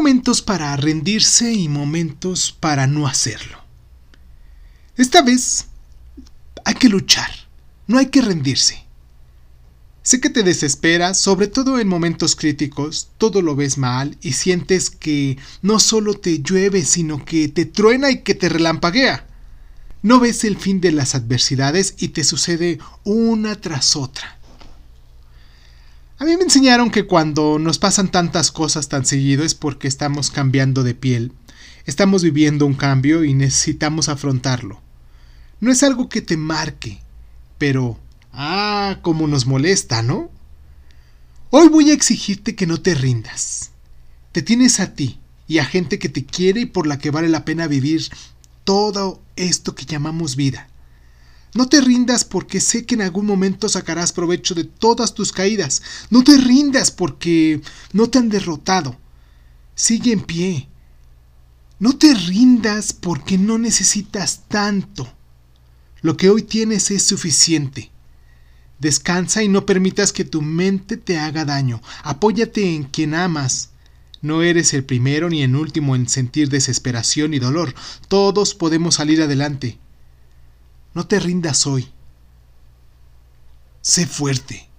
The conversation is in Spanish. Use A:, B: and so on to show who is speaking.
A: momentos para rendirse y momentos para no hacerlo. Esta vez hay que luchar, no hay que rendirse. Sé que te desesperas, sobre todo en momentos críticos, todo lo ves mal y sientes que no solo te llueve, sino que te truena y que te relampaguea. No ves el fin de las adversidades y te sucede una tras otra. A mí me enseñaron que cuando nos pasan tantas cosas tan seguido es porque estamos cambiando de piel, estamos viviendo un cambio y necesitamos afrontarlo. No es algo que te marque, pero Ah, cómo nos molesta, ¿no? Hoy voy a exigirte que no te rindas. Te tienes a ti y a gente que te quiere y por la que vale la pena vivir todo esto que llamamos vida. No te rindas porque sé que en algún momento sacarás provecho de todas tus caídas. No te rindas porque no te han derrotado. Sigue en pie. No te rindas porque no necesitas tanto. Lo que hoy tienes es suficiente. Descansa y no permitas que tu mente te haga daño. Apóyate en quien amas. No eres el primero ni el último en sentir desesperación y dolor. Todos podemos salir adelante. No te rindas hoy. Sé fuerte.